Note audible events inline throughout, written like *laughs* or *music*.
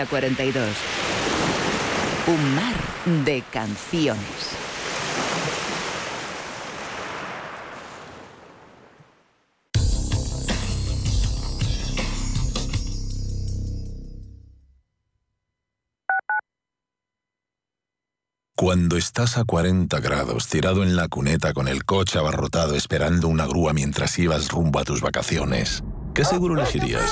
Ruta 42. Un mar de canciones. Cuando estás a 40 grados, tirado en la cuneta con el coche abarrotado esperando una grúa mientras ibas rumbo a tus vacaciones, ¿qué seguro elegirías?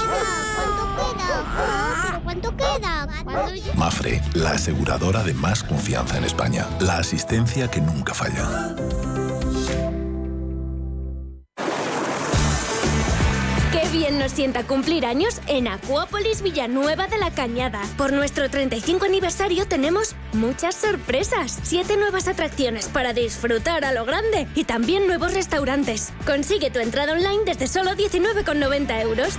Mafre, la aseguradora de más confianza en España. La asistencia que nunca falla. Qué bien nos sienta cumplir años en Acuópolis Villanueva de la Cañada. Por nuestro 35 aniversario tenemos muchas sorpresas. Siete nuevas atracciones para disfrutar a lo grande y también nuevos restaurantes. Consigue tu entrada online desde solo 19,90 euros.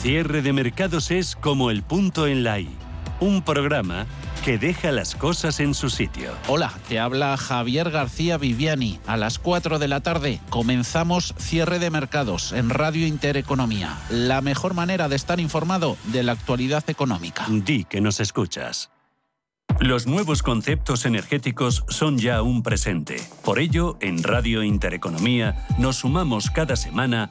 Cierre de mercados es como el punto en la I, un programa que deja las cosas en su sitio. Hola, te habla Javier García Viviani. A las 4 de la tarde comenzamos cierre de mercados en Radio Intereconomía. La mejor manera de estar informado de la actualidad económica. Di que nos escuchas. Los nuevos conceptos energéticos son ya un presente. Por ello, en Radio Intereconomía nos sumamos cada semana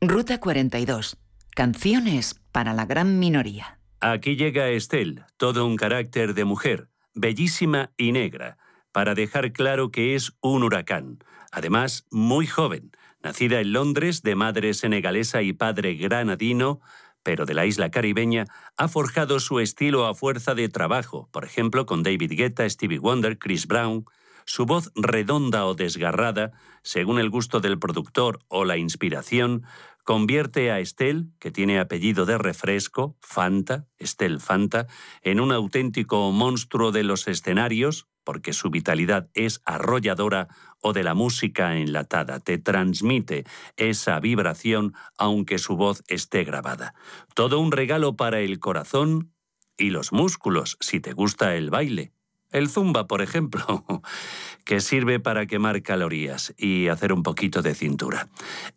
Ruta 42. Canciones para la gran minoría. Aquí llega Estelle, todo un carácter de mujer, bellísima y negra, para dejar claro que es un huracán. Además, muy joven, nacida en Londres de madre senegalesa y padre granadino, pero de la isla caribeña, ha forjado su estilo a fuerza de trabajo, por ejemplo con David Guetta, Stevie Wonder, Chris Brown. Su voz redonda o desgarrada, según el gusto del productor o la inspiración, convierte a Estelle, que tiene apellido de refresco, Fanta, Estelle Fanta, en un auténtico monstruo de los escenarios, porque su vitalidad es arrolladora, o de la música enlatada, te transmite esa vibración aunque su voz esté grabada. Todo un regalo para el corazón y los músculos, si te gusta el baile. El zumba, por ejemplo, *laughs* que sirve para quemar calorías y hacer un poquito de cintura.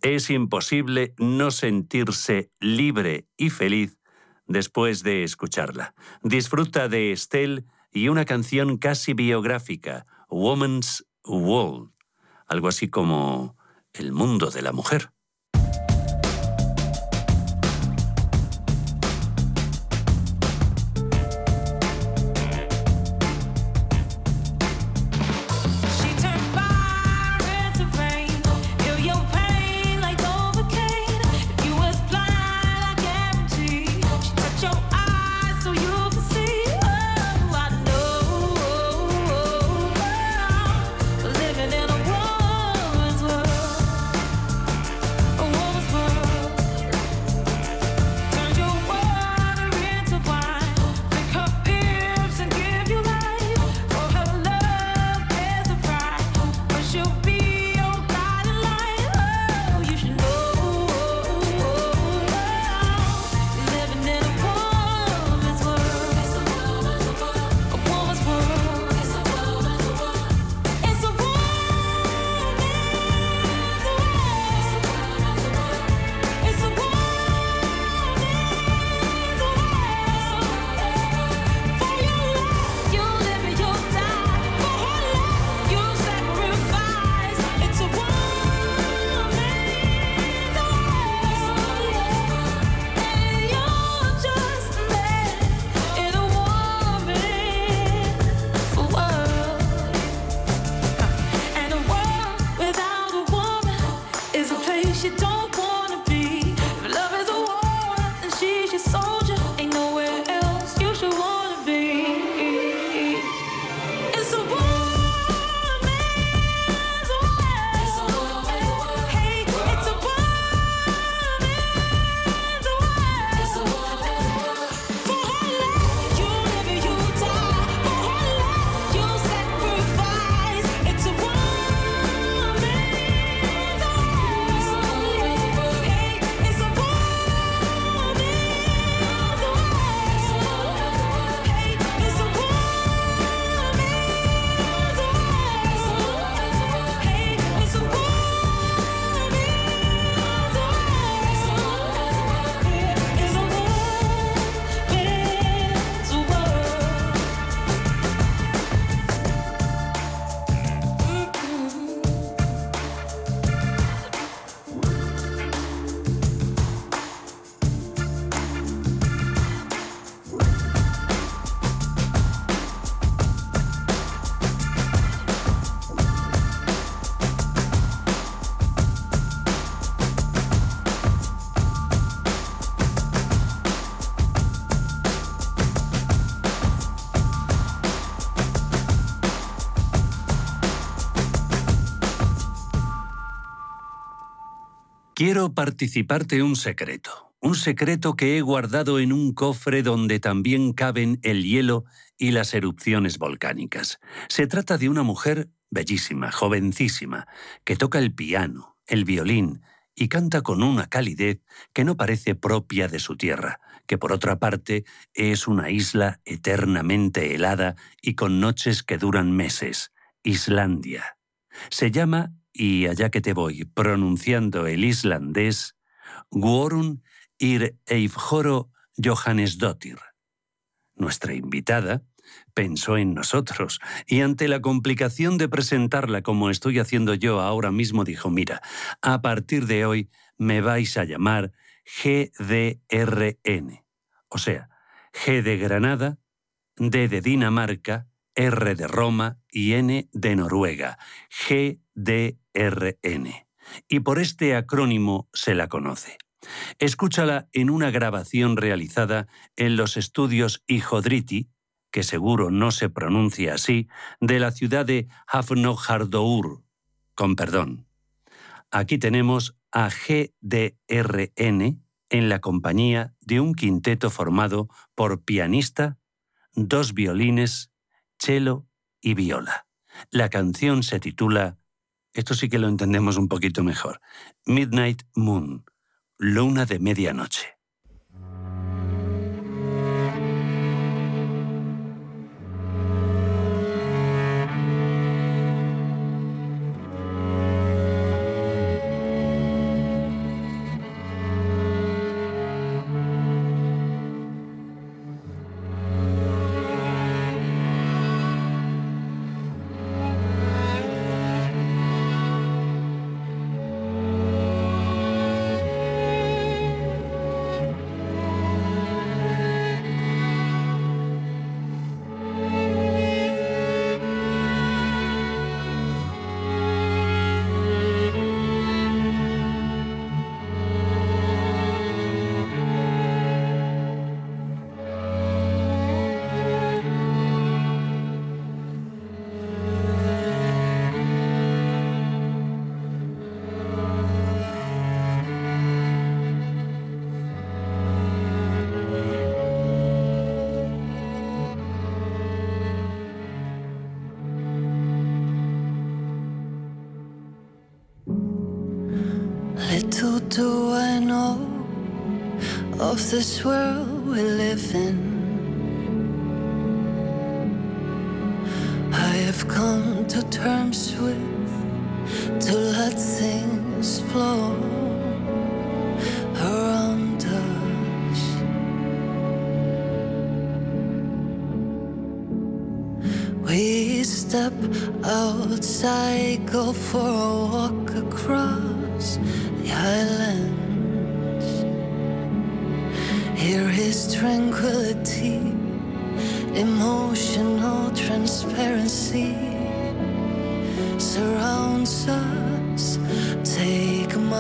Es imposible no sentirse libre y feliz después de escucharla. Disfruta de Estelle y una canción casi biográfica, Woman's World, algo así como el mundo de la mujer. Quiero participarte un secreto, un secreto que he guardado en un cofre donde también caben el hielo y las erupciones volcánicas. Se trata de una mujer bellísima, jovencísima, que toca el piano, el violín y canta con una calidez que no parece propia de su tierra, que por otra parte es una isla eternamente helada y con noches que duran meses, Islandia. Se llama y allá que te voy pronunciando el islandés, Guorun ir Eifjoro Johannesdottir. Nuestra invitada pensó en nosotros y ante la complicación de presentarla como estoy haciendo yo ahora mismo dijo, mira, a partir de hoy me vais a llamar GDRN, o sea, G de Granada, D de Dinamarca, R de Roma y N de Noruega, GDRN. Y por este acrónimo se la conoce. Escúchala en una grabación realizada en los estudios Hijodriti, que seguro no se pronuncia así, de la ciudad de Hafnojardour, con perdón. Aquí tenemos a GDRN en la compañía de un quinteto formado por pianista, dos violines cello y viola. La canción se titula, esto sí que lo entendemos un poquito mejor, Midnight Moon, Luna de Medianoche. This world we live in. I have come to terms with to let things flow around us. We step outside, go for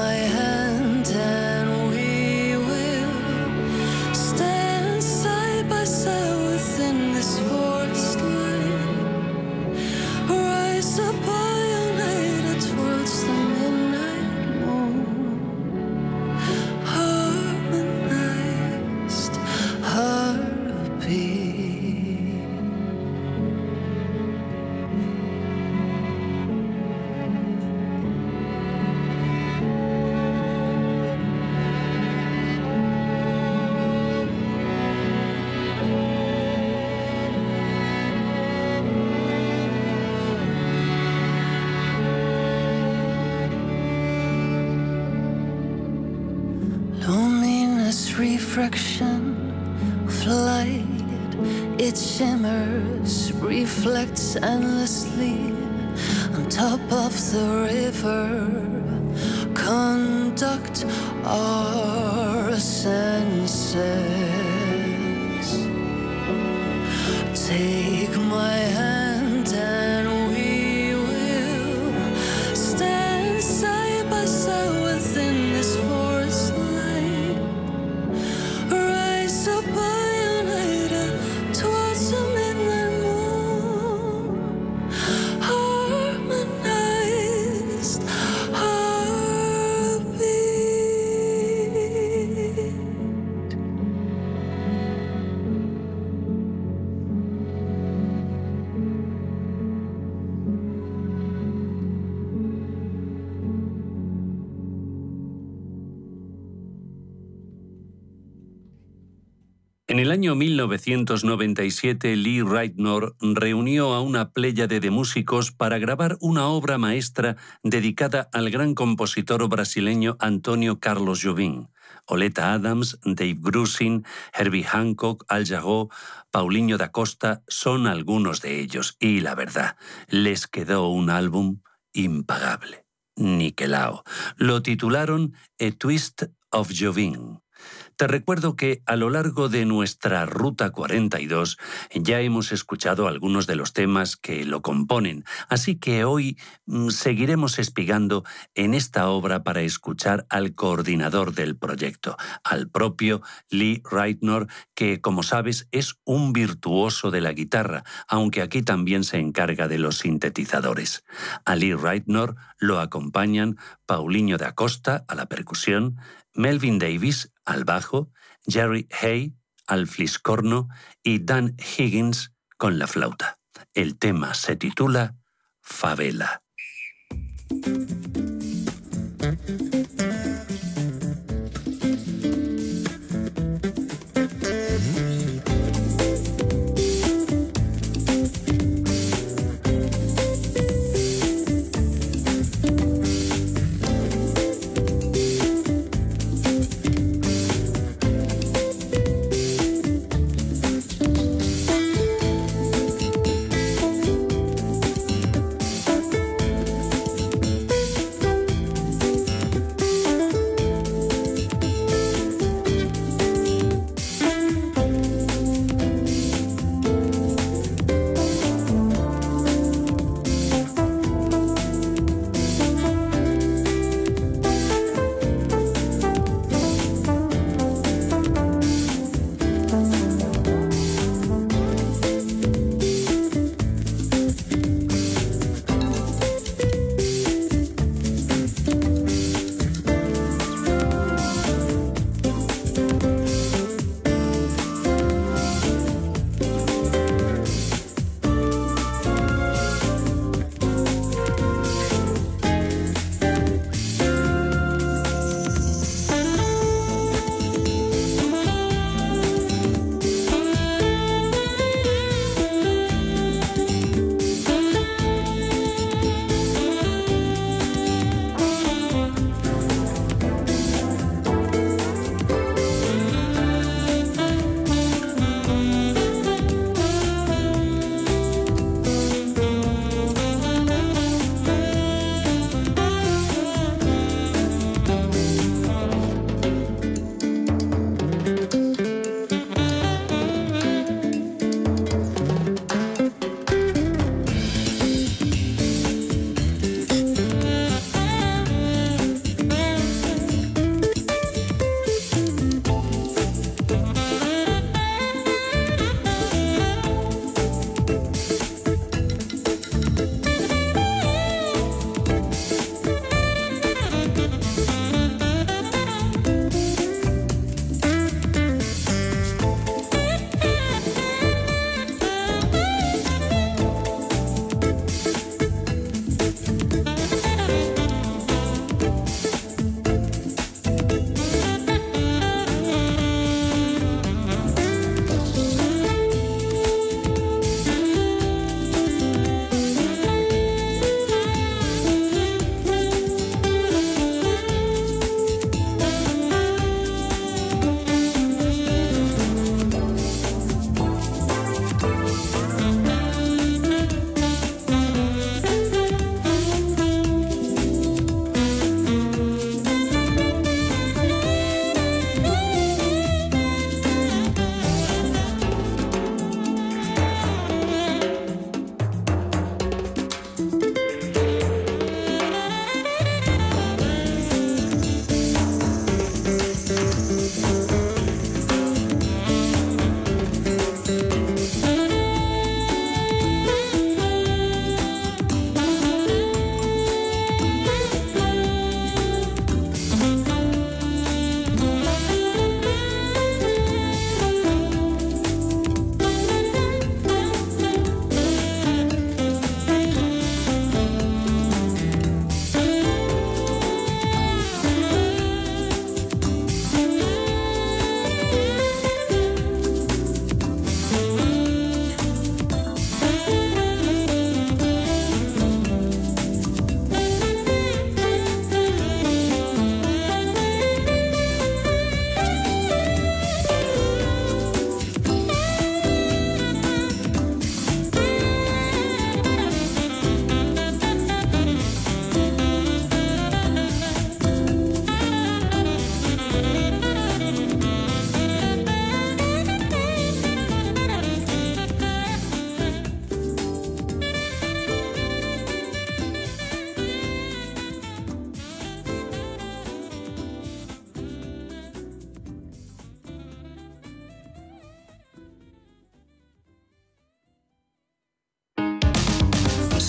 my head. Año 1997, Lee Reitnor reunió a una pléyade de músicos para grabar una obra maestra dedicada al gran compositor brasileño Antonio Carlos Jobim. Oleta Adams, Dave Grusin, Herbie Hancock, Al Jarreau, Paulinho da Costa son algunos de ellos y la verdad, les quedó un álbum impagable. Niquelao. Lo titularon A Twist of Jobim. Te recuerdo que a lo largo de nuestra Ruta 42 ya hemos escuchado algunos de los temas que lo componen, así que hoy mm, seguiremos espigando en esta obra para escuchar al coordinador del proyecto, al propio Lee Reitnor, que como sabes es un virtuoso de la guitarra, aunque aquí también se encarga de los sintetizadores. A Lee Reitnor lo acompañan Paulinho da Costa a la percusión, Melvin Davis al bajo, Jerry Hay al fliscorno y Dan Higgins con la flauta. El tema se titula Favela.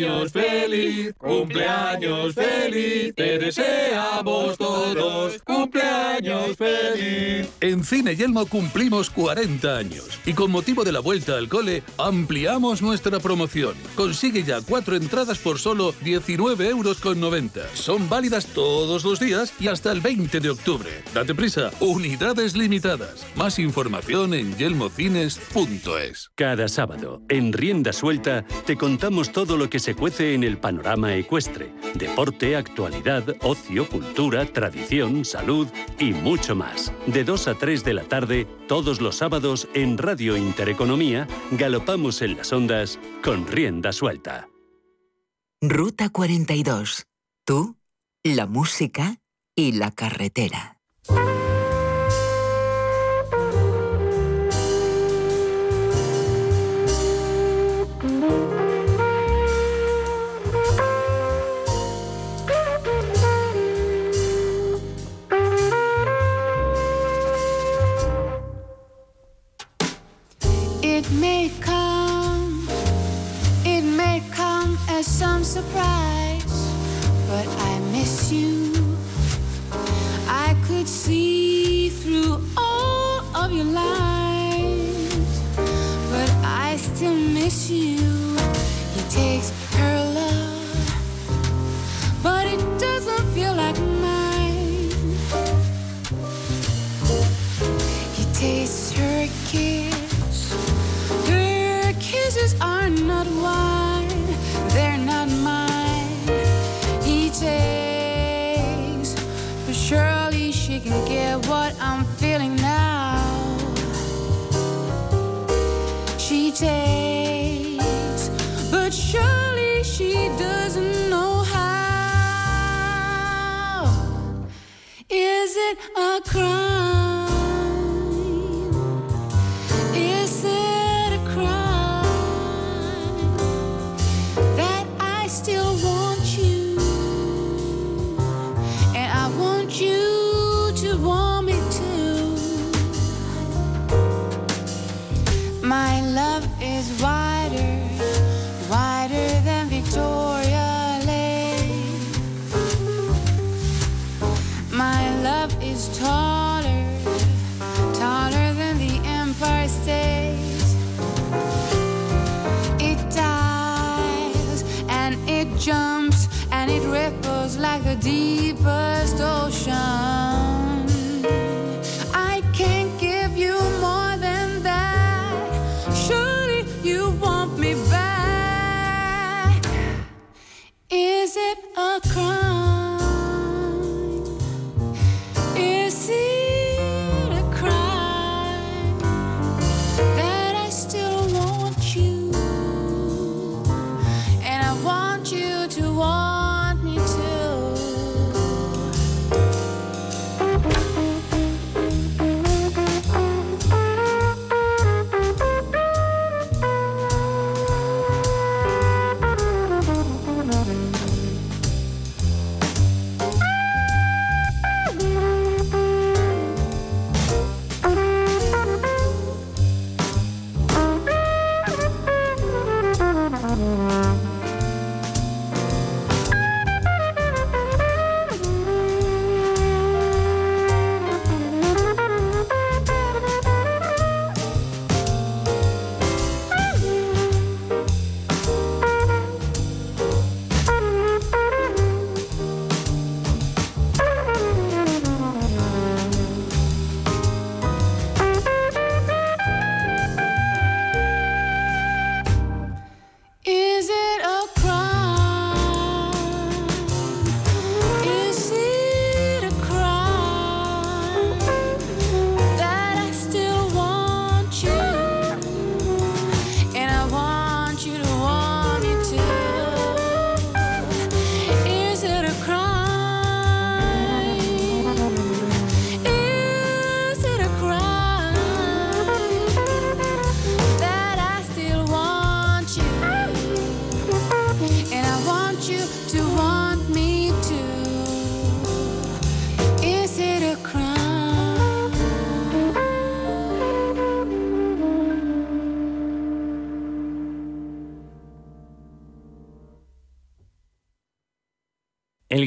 Cumpleaños feliz, cumpleaños feliz, te deseamos todos cumpleaños feliz. En Cine Yelmo cumplimos 40 años y con motivo de la vuelta al cole ampliamos nuestra promoción. Consigue ya cuatro entradas por solo 19 euros con 90. Son válidas todos los días y hasta el 20 de octubre. Date prisa, unidades limitadas. Más información en yelmocines.es. Cada sábado, en Rienda Suelta, te contamos todo lo que se cuece en el panorama ecuestre. Deporte, actualidad, ocio, cultura, tradición, salud y mucho más. De 2 a 3 de la tarde, todos los sábados en Radio Intereconomía, galopamos en las ondas con rienda suelta. Ruta 42. Tú, la música y la carretera. You. I could see through all of your lies, but I still miss you. He takes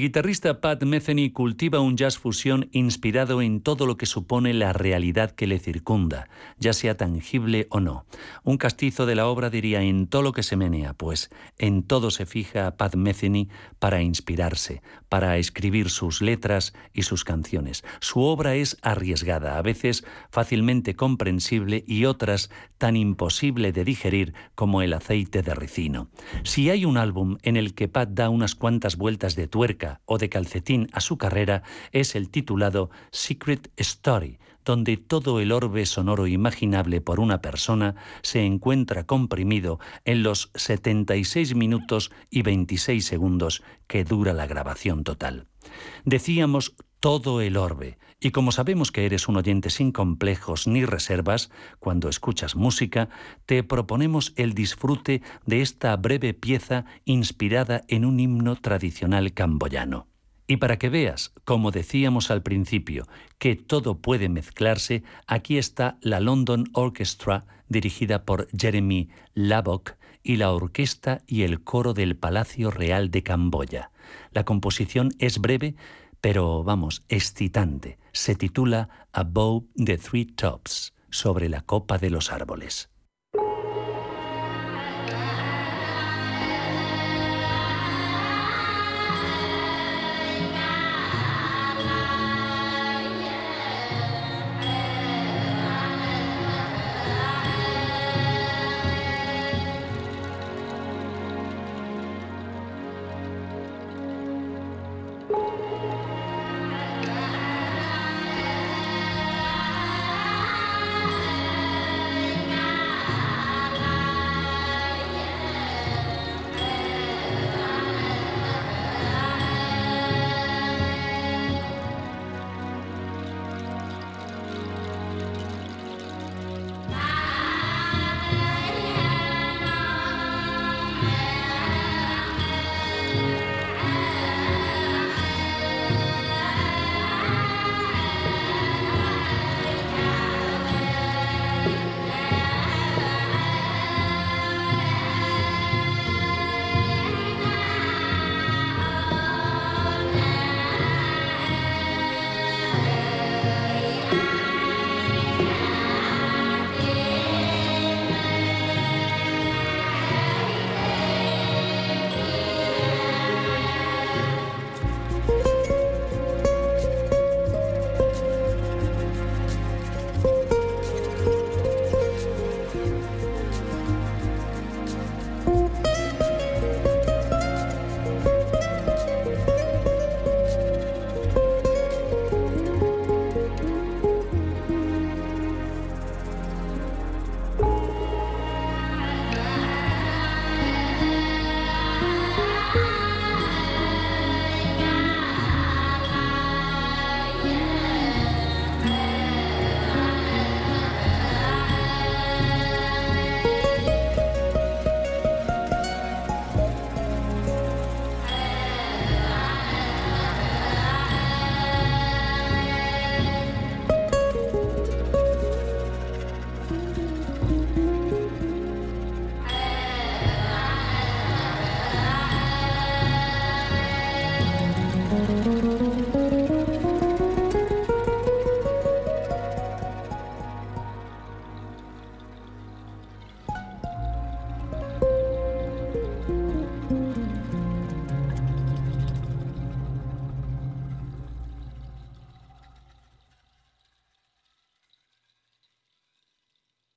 guitarrista Pat Metheny cultiva un jazz fusión inspirado en todo lo que supone la realidad que le circunda, ya sea tangible o no. Un castizo de la obra diría en todo lo que se menea, pues en todo se fija Pat Metheny para inspirarse, para escribir sus letras y sus canciones. Su obra es arriesgada, a veces fácilmente comprensible y otras tan imposible de digerir como el aceite de ricino. Si hay un álbum en el que Pat da unas cuantas vueltas de tuerca, o de calcetín a su carrera es el titulado Secret Story, donde todo el orbe sonoro imaginable por una persona se encuentra comprimido en los 76 minutos y 26 segundos que dura la grabación total. Decíamos todo el orbe, y como sabemos que eres un oyente sin complejos ni reservas, cuando escuchas música, te proponemos el disfrute de esta breve pieza inspirada en un himno tradicional camboyano. Y para que veas, como decíamos al principio, que todo puede mezclarse, aquí está la London Orchestra dirigida por Jeremy Labok y la orquesta y el coro del Palacio Real de Camboya. La composición es breve, pero vamos, excitante. Se titula Above the Three Tops, sobre la copa de los árboles.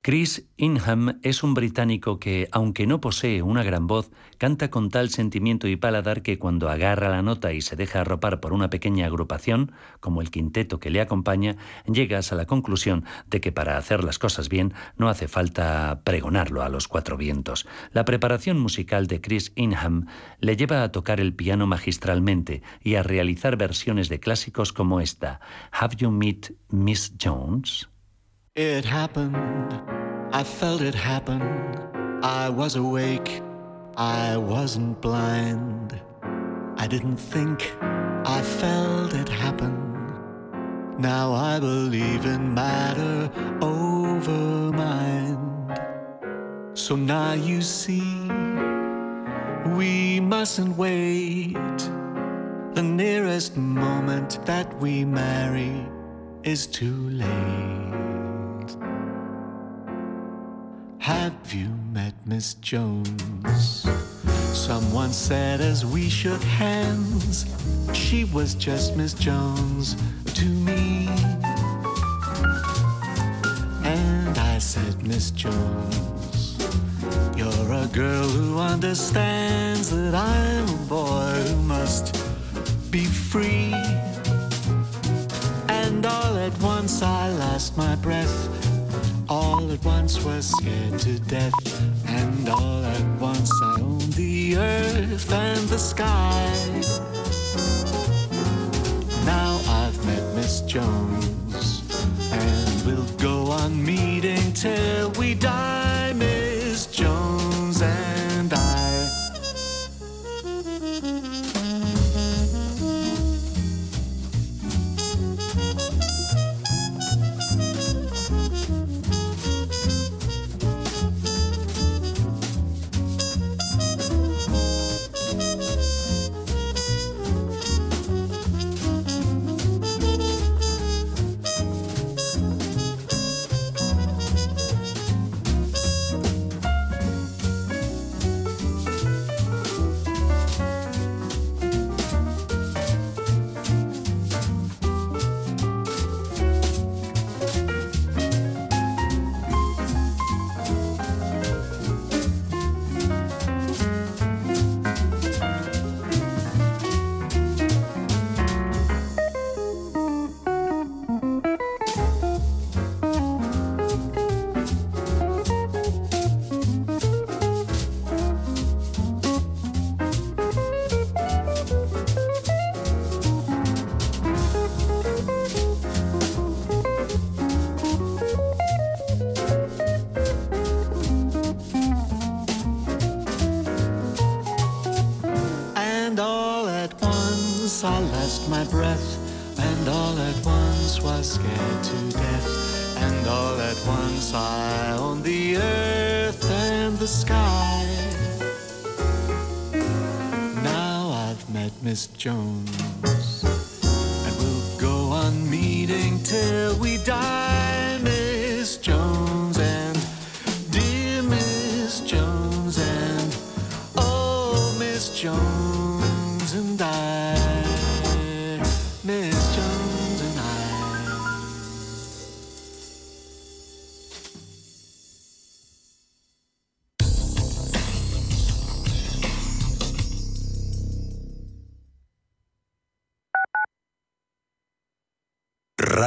Chris Ingham es un británico que, aunque no posee una gran voz, canta con tal sentimiento y paladar que cuando agarra la nota y se deja arropar por una pequeña agrupación, como el quinteto que le acompaña, llegas a la conclusión de que para hacer las cosas bien no hace falta pregonarlo a los cuatro vientos. La preparación musical de Chris Ingham le lleva a tocar el piano magistralmente y a realizar versiones de clásicos como esta, Have You Met Miss Jones? It happened, I felt it happen. I was awake, I wasn't blind. I didn't think, I felt it happen. Now I believe in matter over mind. So now you see, we mustn't wait. The nearest moment that we marry is too late. Have you met Miss Jones? Someone said as we shook hands, she was just Miss Jones to me. And I said, Miss Jones, you're a girl who understands that I'm a boy who must be free. And all at once I lost my breath. All at once was scared to death. And all at once I owned the earth and the sky. Now I've met Miss Jones.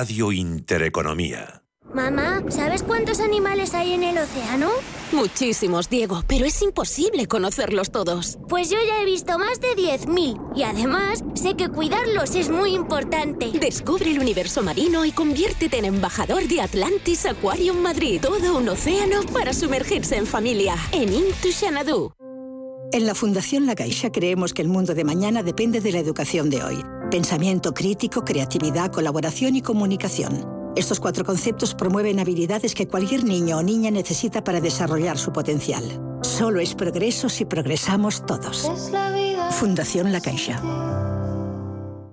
Radio Intereconomía. Mamá, ¿sabes cuántos animales hay en el océano? Muchísimos, Diego, pero es imposible conocerlos todos. Pues yo ya he visto más de 10.000 y además sé que cuidarlos es muy importante. Descubre el universo marino y conviértete en embajador de Atlantis Aquarium Madrid. Todo un océano para sumergirse en familia. En Into Xanadu. En la Fundación La Caixa creemos que el mundo de mañana depende de la educación de hoy. Pensamiento crítico, creatividad, colaboración y comunicación. Estos cuatro conceptos promueven habilidades que cualquier niño o niña necesita para desarrollar su potencial. Solo es progreso si progresamos todos. Fundación La Caixa.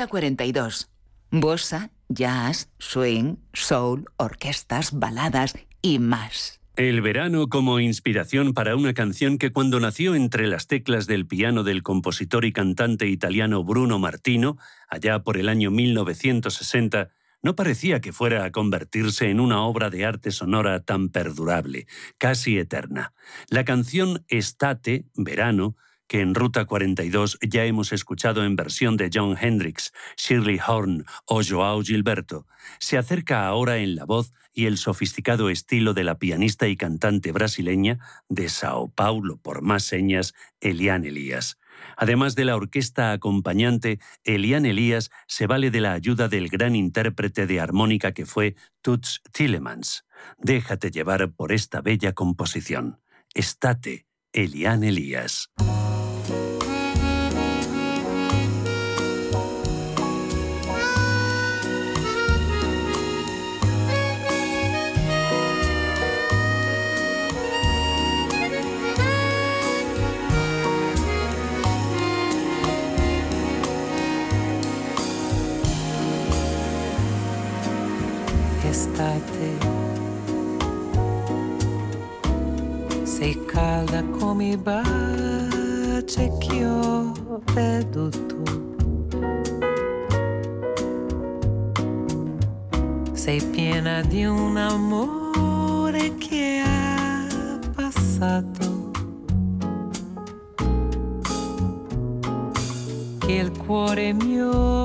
Ruta 42. Bossa, jazz, swing, soul, orquestas, baladas y más. El verano como inspiración para una canción que cuando nació entre las teclas del piano del compositor y cantante italiano Bruno Martino, allá por el año 1960, no parecía que fuera a convertirse en una obra de arte sonora tan perdurable, casi eterna. La canción Estate, Verano, que en Ruta 42 ya hemos escuchado en versión de John Hendrix, Shirley Horn o Joao Gilberto, se acerca ahora en la voz y el sofisticado estilo de la pianista y cantante brasileña de Sao Paulo, por más señas, Eliane Elías. Además de la orquesta acompañante, Eliane Elías se vale de la ayuda del gran intérprete de armónica que fue Toots Tillemans. Déjate llevar por esta bella composición. Estate, Eliane Elías. Estate. Sei calda come i baci che ho perduto. Sei piena di un amore che ha passato. Che il cuore mio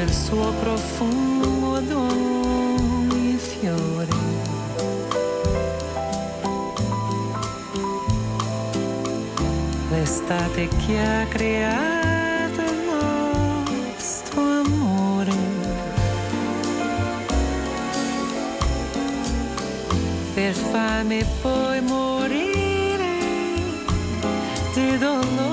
il suo profumo ad ogni fiore. L'estate che ha creato il nostro amore. Per farmi poi morire di dolore.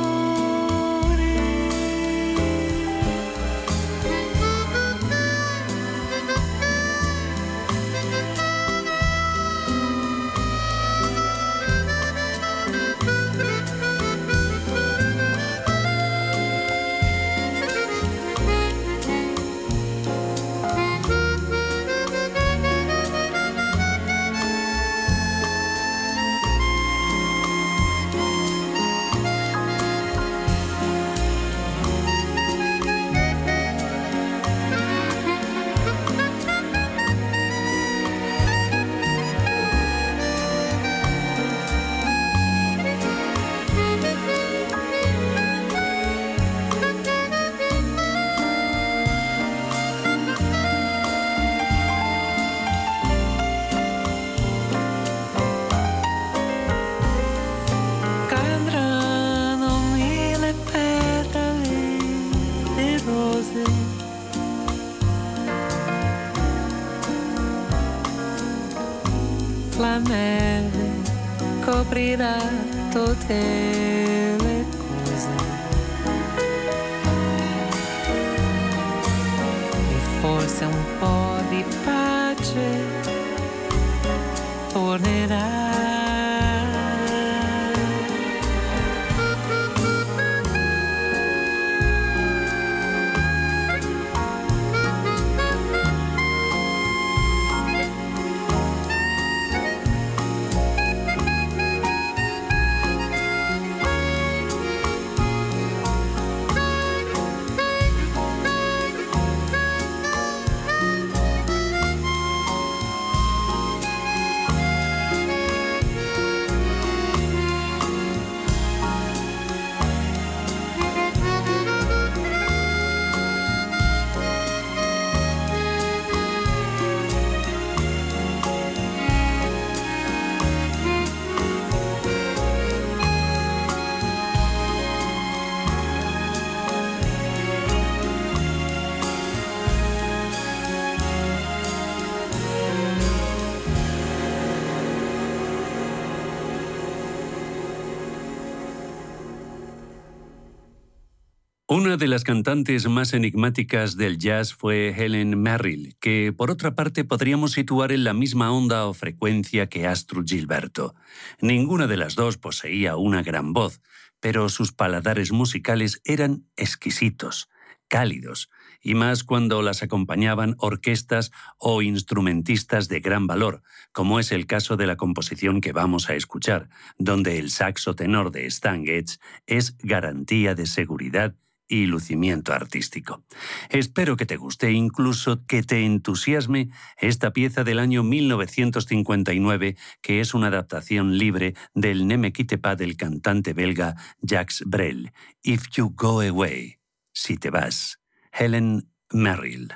Una de las cantantes más enigmáticas del jazz fue Helen Merrill, que por otra parte podríamos situar en la misma onda o frecuencia que Astrud Gilberto. Ninguna de las dos poseía una gran voz, pero sus paladares musicales eran exquisitos, cálidos, y más cuando las acompañaban orquestas o instrumentistas de gran valor, como es el caso de la composición que vamos a escuchar, donde el saxo tenor de Stan Getz es garantía de seguridad y lucimiento artístico. Espero que te guste, incluso que te entusiasme esta pieza del año 1959, que es una adaptación libre del Ne del cantante belga Jacques Brel, If You Go Away, si te vas, Helen Merrill.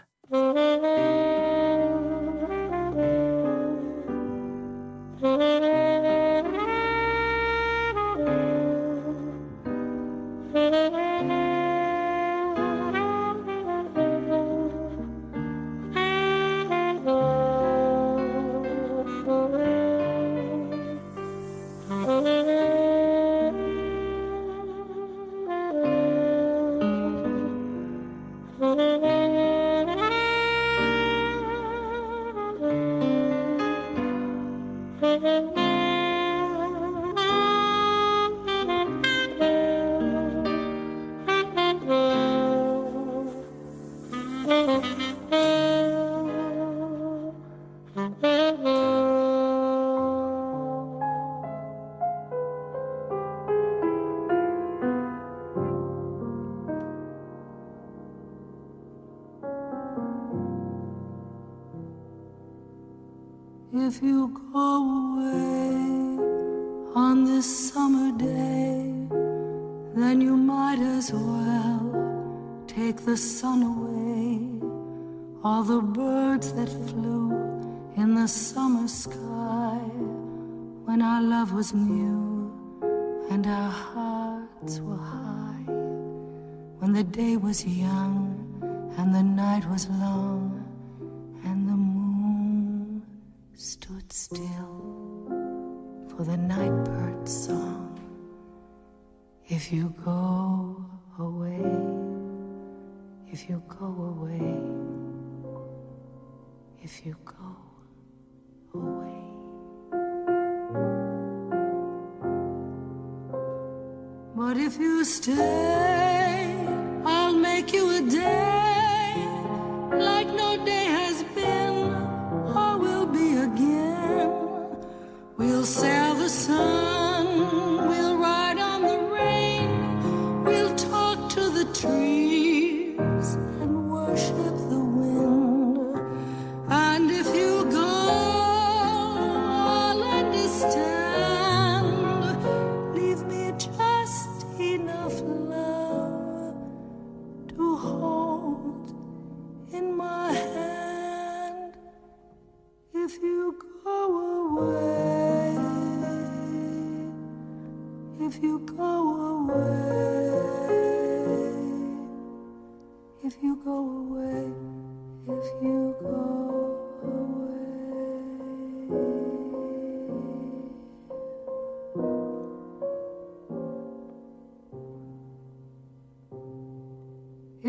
If you go away, if you go away. But if you stay,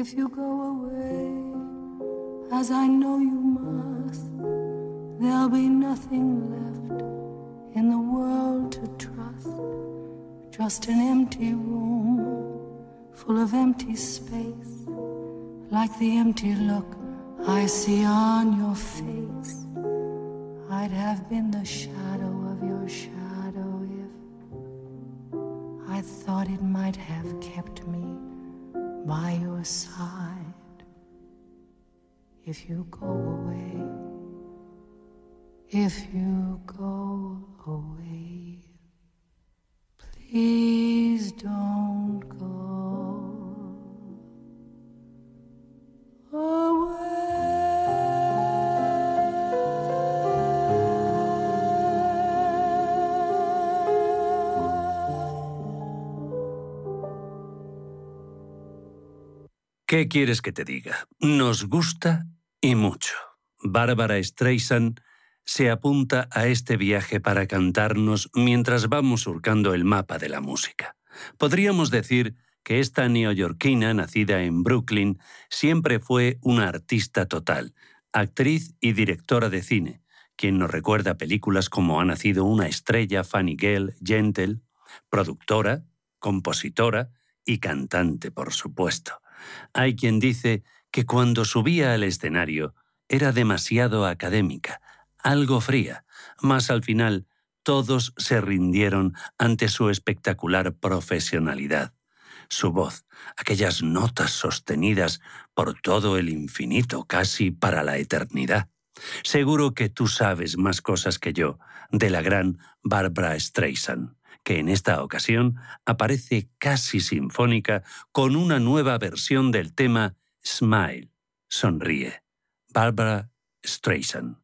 If you go away, as I know you must, there'll be nothing left in the world to trust. Just an empty room full of empty space, like the empty look I see on your If you go away, if you go away, please don't go ¿Qué quieres que te diga? Nos gusta y mucho. Bárbara Streisand se apunta a este viaje para cantarnos mientras vamos surcando el mapa de la música. Podríamos decir que esta neoyorquina, nacida en Brooklyn, siempre fue una artista total, actriz y directora de cine, quien nos recuerda películas como Ha nacido una estrella, Fanny Gale, Gentle, productora, compositora y cantante, por supuesto. Hay quien dice que cuando subía al escenario era demasiado académica, algo fría, mas al final todos se rindieron ante su espectacular profesionalidad. Su voz, aquellas notas sostenidas por todo el infinito, casi para la eternidad. Seguro que tú sabes más cosas que yo de la gran Barbara Streisand que en esta ocasión aparece casi sinfónica con una nueva versión del tema Smile, sonríe. Barbara Streisand.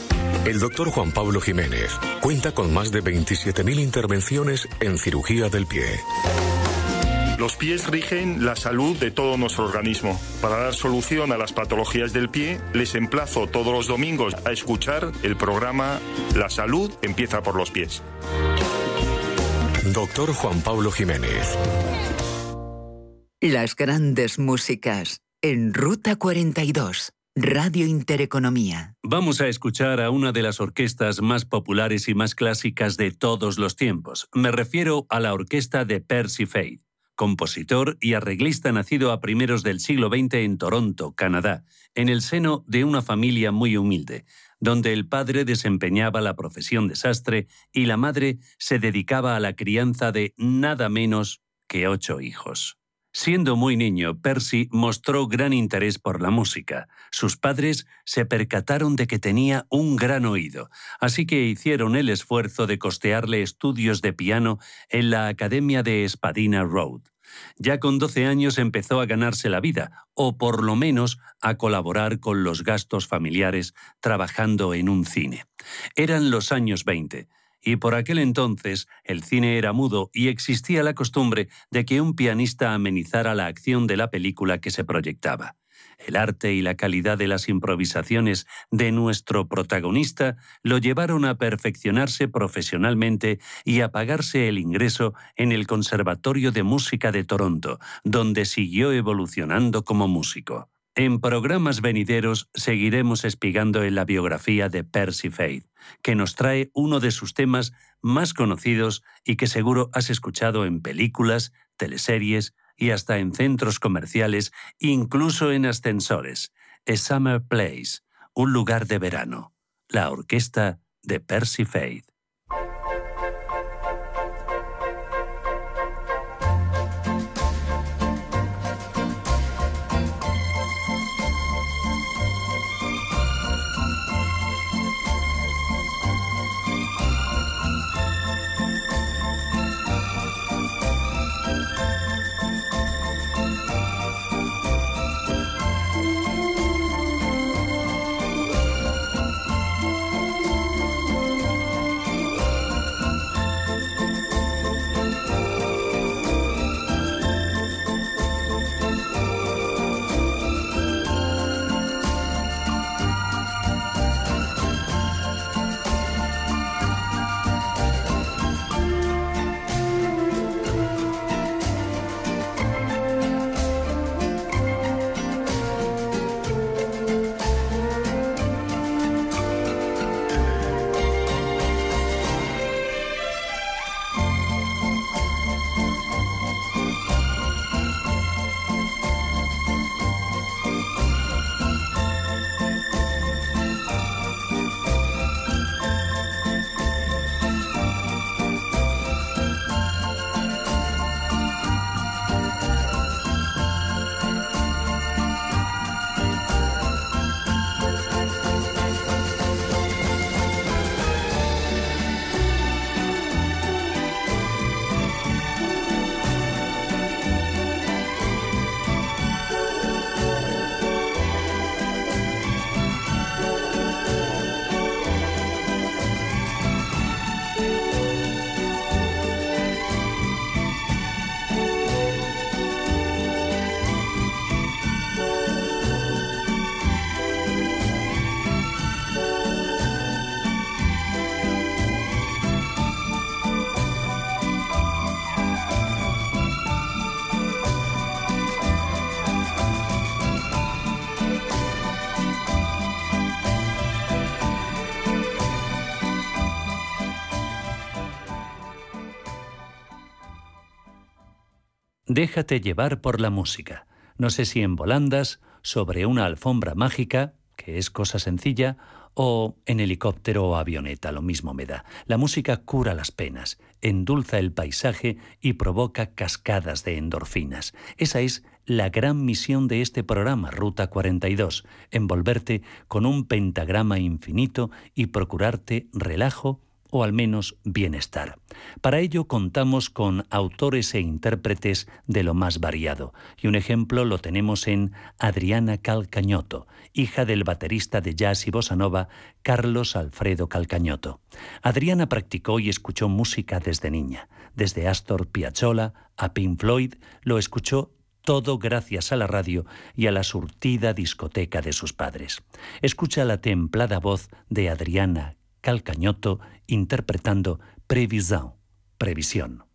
El doctor Juan Pablo Jiménez cuenta con más de 27.000 intervenciones en cirugía del pie. Los pies rigen la salud de todo nuestro organismo. Para dar solución a las patologías del pie, les emplazo todos los domingos a escuchar el programa La salud empieza por los pies. Doctor Juan Pablo Jiménez. Las grandes músicas en Ruta 42. Radio Intereconomía. Vamos a escuchar a una de las orquestas más populares y más clásicas de todos los tiempos. Me refiero a la orquesta de Percy Faith, compositor y arreglista nacido a primeros del siglo XX en Toronto, Canadá, en el seno de una familia muy humilde, donde el padre desempeñaba la profesión de sastre y la madre se dedicaba a la crianza de nada menos que ocho hijos. Siendo muy niño, Percy mostró gran interés por la música. Sus padres se percataron de que tenía un gran oído, así que hicieron el esfuerzo de costearle estudios de piano en la Academia de Spadina Road. Ya con 12 años empezó a ganarse la vida, o por lo menos a colaborar con los gastos familiares trabajando en un cine. Eran los años 20 y por aquel entonces el cine era mudo y existía la costumbre de que un pianista amenizara la acción de la película que se proyectaba. El arte y la calidad de las improvisaciones de nuestro protagonista lo llevaron a perfeccionarse profesionalmente y a pagarse el ingreso en el Conservatorio de Música de Toronto, donde siguió evolucionando como músico. En programas venideros seguiremos espigando en la biografía de Percy Faith, que nos trae uno de sus temas más conocidos y que seguro has escuchado en películas, teleseries y hasta en centros comerciales, incluso en ascensores. A Summer Place, un lugar de verano. La orquesta de Percy Faith. Déjate llevar por la música. No sé si en volandas, sobre una alfombra mágica, que es cosa sencilla, o en helicóptero o avioneta, lo mismo me da. La música cura las penas, endulza el paisaje y provoca cascadas de endorfinas. Esa es la gran misión de este programa, Ruta 42, envolverte con un pentagrama infinito y procurarte relajo, o al menos bienestar. Para ello contamos con autores e intérpretes de lo más variado, y un ejemplo lo tenemos en Adriana Calcañoto, hija del baterista de jazz y bossa nova Carlos Alfredo Calcañoto. Adriana practicó y escuchó música desde niña, desde Astor Piazzolla a Pink Floyd, lo escuchó todo gracias a la radio y a la surtida discoteca de sus padres. Escucha la templada voz de Adriana Calcañoto interpretando Previsión, previsión.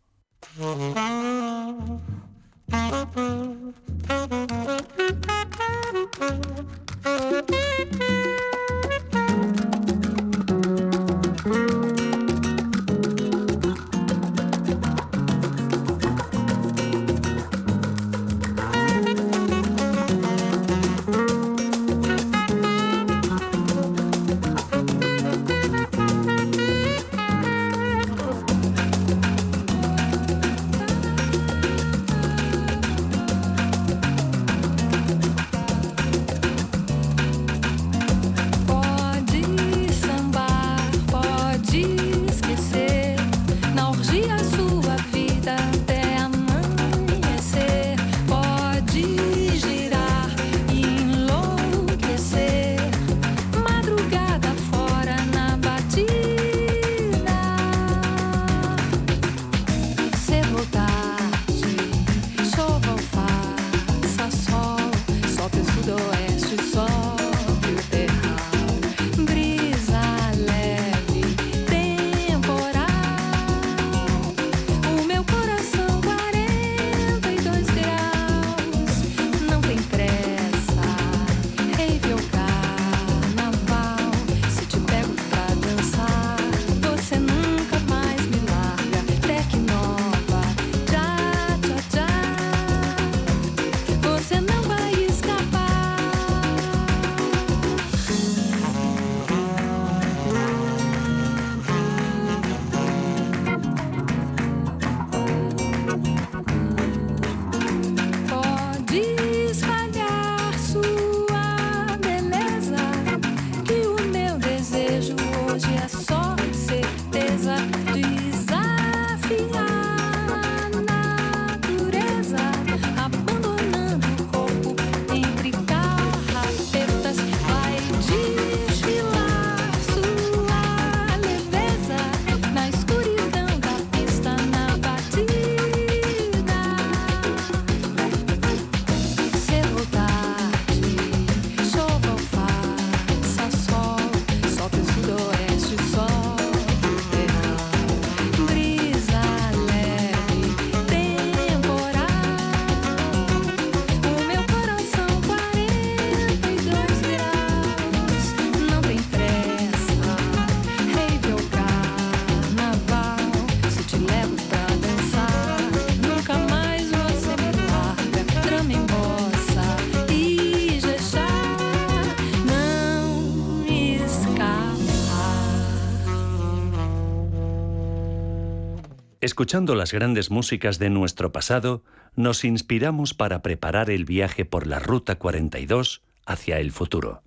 Escuchando las grandes músicas de nuestro pasado, nos inspiramos para preparar el viaje por la Ruta 42 hacia el futuro.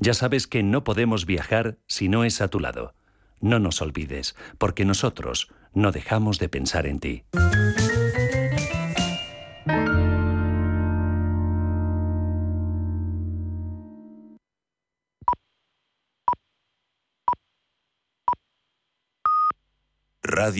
Ya sabes que no podemos viajar si no es a tu lado. No nos olvides, porque nosotros no dejamos de pensar en ti. Radio